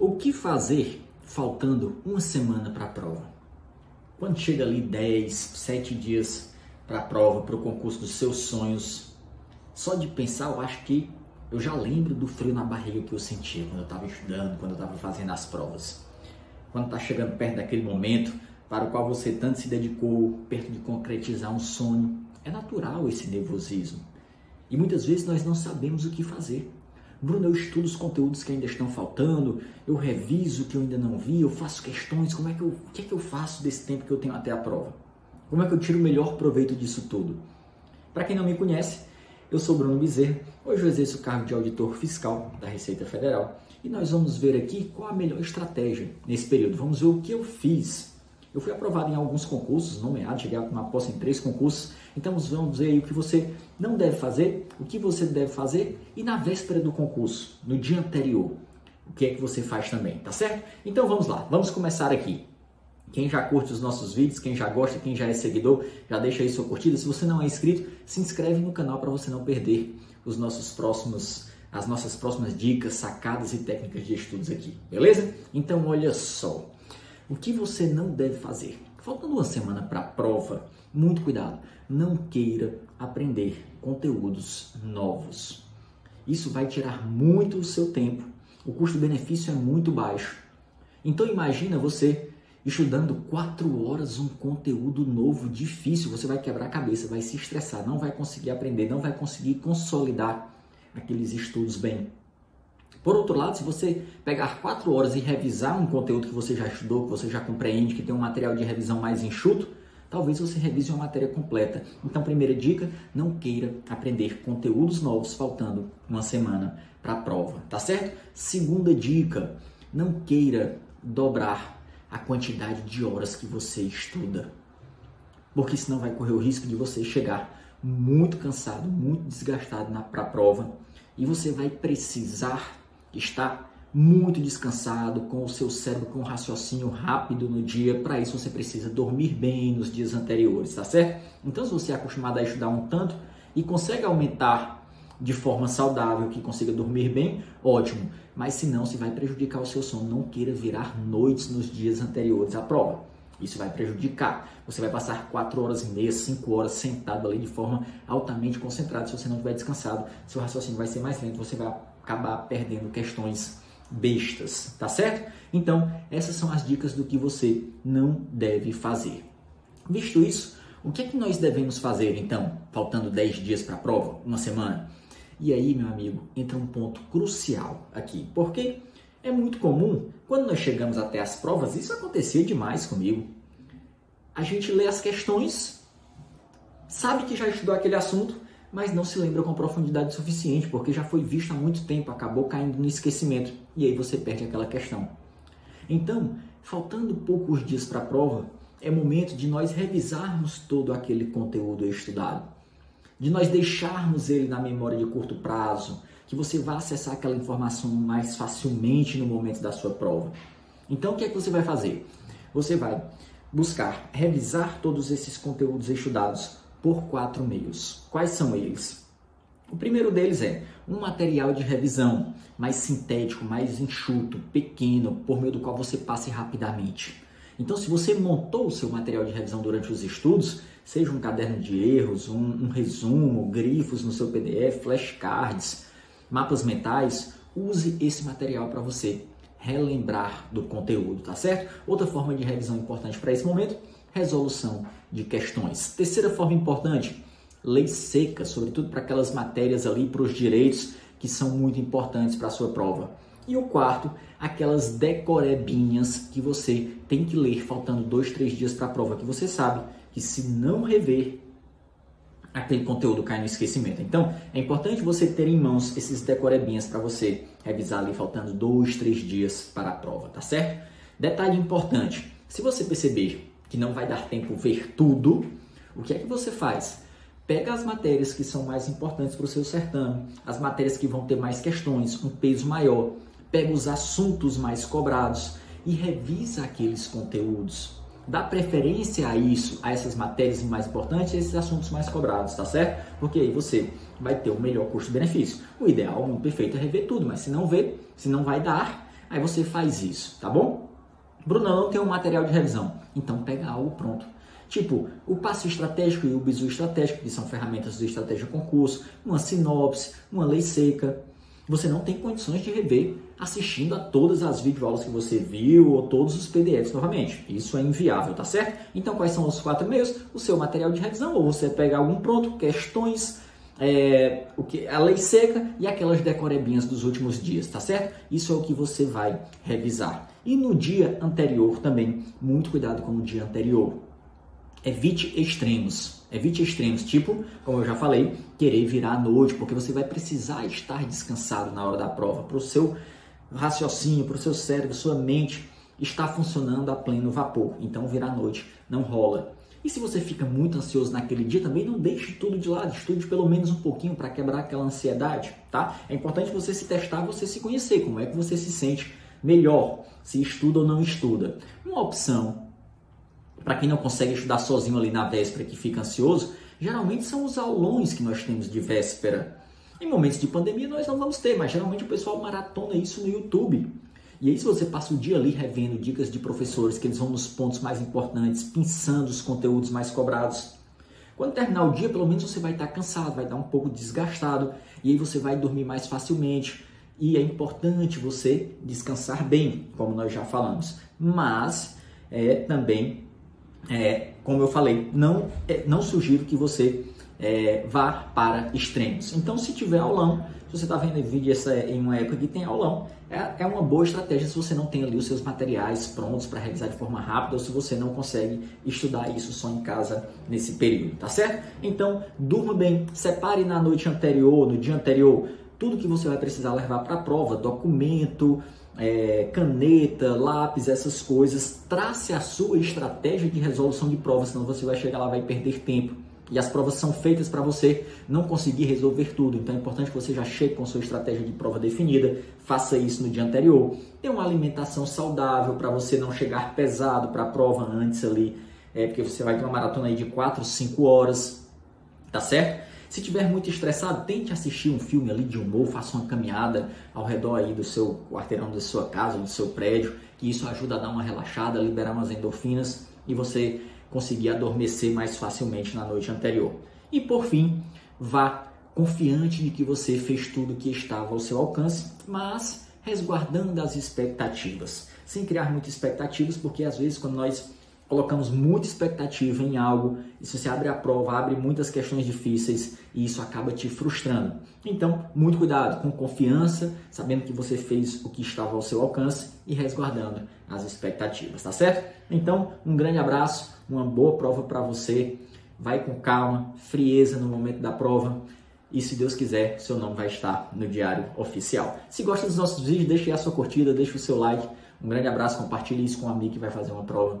O que fazer faltando uma semana para a prova? Quando chega ali 10, 7 dias para a prova, para o concurso dos seus sonhos, só de pensar, eu acho que eu já lembro do frio na barriga que eu sentia quando eu estava estudando, quando eu estava fazendo as provas. Quando está chegando perto daquele momento para o qual você tanto se dedicou, perto de concretizar um sonho, é natural esse nervosismo. E muitas vezes nós não sabemos o que fazer. Bruno, eu estudo os conteúdos que ainda estão faltando, eu reviso o que eu ainda não vi, eu faço questões, como é que eu, o que é que eu faço desse tempo que eu tenho até a prova? Como é que eu tiro o melhor proveito disso tudo? Para quem não me conhece, eu sou Bruno Bezerra, hoje eu exerço o cargo de auditor fiscal da Receita Federal e nós vamos ver aqui qual a melhor estratégia nesse período. Vamos ver o que eu fiz. Eu fui aprovado em alguns concursos, nomeado, cheguei a uma posse em três concursos então vamos ver aí o que você não deve fazer, o que você deve fazer e na véspera do concurso, no dia anterior, o que é que você faz também, tá certo? Então vamos lá, vamos começar aqui. Quem já curte os nossos vídeos, quem já gosta, quem já é seguidor, já deixa aí sua curtida. Se você não é inscrito, se inscreve no canal para você não perder os nossos próximos as nossas próximas dicas, sacadas e técnicas de estudos aqui, beleza? Então olha só, o que você não deve fazer? Faltando uma semana para a prova, muito cuidado, não queira aprender conteúdos novos. Isso vai tirar muito o seu tempo. O custo-benefício é muito baixo. Então imagina você estudando quatro horas um conteúdo novo, difícil. Você vai quebrar a cabeça, vai se estressar, não vai conseguir aprender, não vai conseguir consolidar aqueles estudos bem. Por outro lado, se você pegar quatro horas e revisar um conteúdo que você já estudou, que você já compreende, que tem um material de revisão mais enxuto, talvez você revise uma matéria completa. Então, primeira dica, não queira aprender conteúdos novos faltando uma semana para a prova, tá certo? Segunda dica, não queira dobrar a quantidade de horas que você estuda, porque senão vai correr o risco de você chegar muito cansado, muito desgastado para a prova e você vai precisar estar muito descansado, com o seu cérebro com um raciocínio rápido no dia. Para isso você precisa dormir bem nos dias anteriores, tá certo? Então, se você é acostumado a estudar um tanto e consegue aumentar de forma saudável, que consiga dormir bem, ótimo. Mas se não, se vai prejudicar o seu sono, não queira virar noites nos dias anteriores à prova. Isso vai prejudicar. Você vai passar 4 horas e meia, 5 horas sentado ali de forma altamente concentrada. Se você não estiver descansado, seu raciocínio vai ser mais lento, você vai acabar perdendo questões bestas, tá certo? Então, essas são as dicas do que você não deve fazer. Visto isso, o que é que nós devemos fazer então, faltando 10 dias para a prova, uma semana? E aí, meu amigo, entra um ponto crucial aqui, porque é muito comum, quando nós chegamos até as provas, isso acontecia demais comigo. A gente lê as questões, sabe que já estudou aquele assunto, mas não se lembra com profundidade suficiente, porque já foi visto há muito tempo, acabou caindo no esquecimento e aí você perde aquela questão. Então, faltando poucos dias para a prova, é momento de nós revisarmos todo aquele conteúdo estudado, de nós deixarmos ele na memória de curto prazo, que você vá acessar aquela informação mais facilmente no momento da sua prova. Então, o que é que você vai fazer? Você vai buscar revisar todos esses conteúdos estudados por quatro meios. Quais são eles? O primeiro deles é um material de revisão mais sintético, mais enxuto, pequeno, por meio do qual você passe rapidamente. Então, se você montou o seu material de revisão durante os estudos, seja um caderno de erros, um, um resumo, grifos no seu PDF, flashcards, mapas mentais, use esse material para você relembrar do conteúdo, tá certo? Outra forma de revisão importante para esse momento resolução de questões. Terceira forma importante, lei seca, sobretudo para aquelas matérias ali, para os direitos que são muito importantes para a sua prova. E o quarto, aquelas decorebinhas que você tem que ler faltando dois, três dias para a prova, que você sabe que se não rever, aquele conteúdo cai no esquecimento. Então, é importante você ter em mãos esses decorebinhas para você revisar ali faltando dois, três dias para a prova, tá certo? Detalhe importante, se você perceber que não vai dar tempo ver tudo, o que é que você faz? Pega as matérias que são mais importantes para o seu certame, as matérias que vão ter mais questões, um peso maior, pega os assuntos mais cobrados e revisa aqueles conteúdos. Dá preferência a isso, a essas matérias mais importantes, a esses assuntos mais cobrados, tá certo? Porque aí você vai ter o melhor custo-benefício. O ideal, o perfeito é rever tudo, mas se não ver, se não vai dar, Aí você faz isso, tá bom? Bruno, não tem um material de revisão. Então pega algo pronto. Tipo, o passo estratégico e o bizu estratégico, que são ferramentas do estratégia concurso, uma sinopse, uma lei seca. Você não tem condições de rever assistindo a todas as videoaulas que você viu ou todos os PDFs novamente. Isso é inviável, tá certo? Então, quais são os quatro meios? O seu material de revisão, ou você pega algum pronto, questões, é, o que, a lei seca e aquelas decorebinhas dos últimos dias, tá certo? Isso é o que você vai revisar. E no dia anterior também, muito cuidado com o dia anterior. Evite extremos. Evite extremos, tipo, como eu já falei, querer virar à noite, porque você vai precisar estar descansado na hora da prova, para o seu raciocínio, para o seu cérebro, sua mente está funcionando a pleno vapor. Então, virar à noite não rola. E se você fica muito ansioso naquele dia, também não deixe tudo de lado, estude pelo menos um pouquinho para quebrar aquela ansiedade, tá? É importante você se testar, você se conhecer, como é que você se sente melhor, se estuda ou não estuda. Uma opção para quem não consegue estudar sozinho ali na véspera que fica ansioso, geralmente são os aulões que nós temos de véspera. Em momentos de pandemia nós não vamos ter, mas geralmente o pessoal maratona isso no YouTube. E aí, se você passa o dia ali revendo dicas de professores, que eles vão nos pontos mais importantes, pensando os conteúdos mais cobrados, quando terminar o dia, pelo menos você vai estar cansado, vai estar um pouco desgastado, e aí você vai dormir mais facilmente. E é importante você descansar bem, como nós já falamos. Mas é também, é, como eu falei, não, é, não sugiro que você é, vá para extremos. Então, se tiver aulão, se você está vendo vídeo essa, em uma época que tem aulão, é, é uma boa estratégia se você não tem ali os seus materiais prontos para revisar de forma rápida ou se você não consegue estudar isso só em casa nesse período, tá certo? Então, durma bem, separe na noite anterior, no dia anterior, tudo que você vai precisar levar para a prova, documento, é, caneta, lápis, essas coisas. Trace a sua estratégia de resolução de prova, senão você vai chegar lá e vai perder tempo e as provas são feitas para você não conseguir resolver tudo. Então é importante que você já chegue com sua estratégia de prova definida, faça isso no dia anterior. Tenha uma alimentação saudável para você não chegar pesado para a prova antes ali, é, porque você vai ter uma maratona aí de 4, 5 horas, tá certo? Se tiver muito estressado, tente assistir um filme ali de humor, faça uma caminhada ao redor aí do seu quarteirão da sua casa, do seu prédio, que isso ajuda a dar uma relaxada, liberar umas endorfinas e você conseguir adormecer mais facilmente na noite anterior. E por fim, vá confiante de que você fez tudo que estava ao seu alcance, mas resguardando as expectativas, sem criar muitas expectativas, porque às vezes quando nós colocamos muita expectativa em algo, e se abre a prova, abre muitas questões difíceis e isso acaba te frustrando. Então, muito cuidado, com confiança, sabendo que você fez o que estava ao seu alcance e resguardando as expectativas, tá certo? Então, um grande abraço, uma boa prova para você. Vai com calma, frieza no momento da prova. E se Deus quiser, seu nome vai estar no diário oficial. Se gosta dos nossos vídeos, deixe a sua curtida, deixe o seu like. Um grande abraço, compartilhe isso com um amigo que vai fazer uma prova